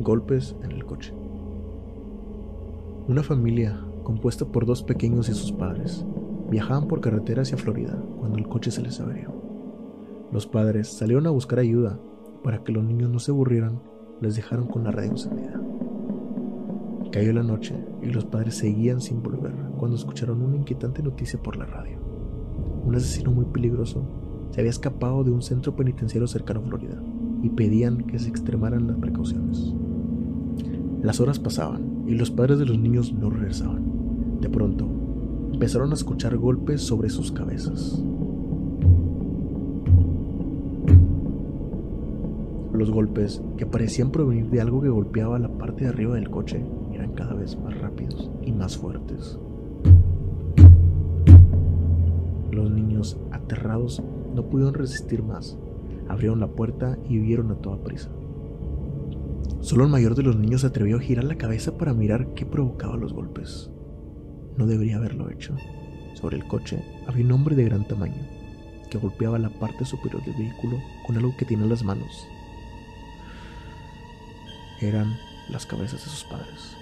Golpes en el coche. Una familia compuesta por dos pequeños y sus padres viajaban por carretera hacia Florida cuando el coche se les averió. Los padres salieron a buscar ayuda para que los niños no se aburrieran, les dejaron con la radio encendida. Cayó la noche y los padres seguían sin volver cuando escucharon una inquietante noticia por la radio. Un asesino muy peligroso se había escapado de un centro penitenciario cercano a Florida y pedían que se extremaran las precauciones. Las horas pasaban y los padres de los niños no regresaban. De pronto, empezaron a escuchar golpes sobre sus cabezas. Los golpes, que parecían provenir de algo que golpeaba la parte de arriba del coche, eran cada vez más rápidos y más fuertes. Los niños, aterrados, no pudieron resistir más. Abrieron la puerta y huyeron a toda prisa. Solo el mayor de los niños se atrevió a girar la cabeza para mirar qué provocaba los golpes. No debería haberlo hecho. Sobre el coche había un hombre de gran tamaño que golpeaba la parte superior del vehículo con algo que tenía en las manos. Eran las cabezas de sus padres.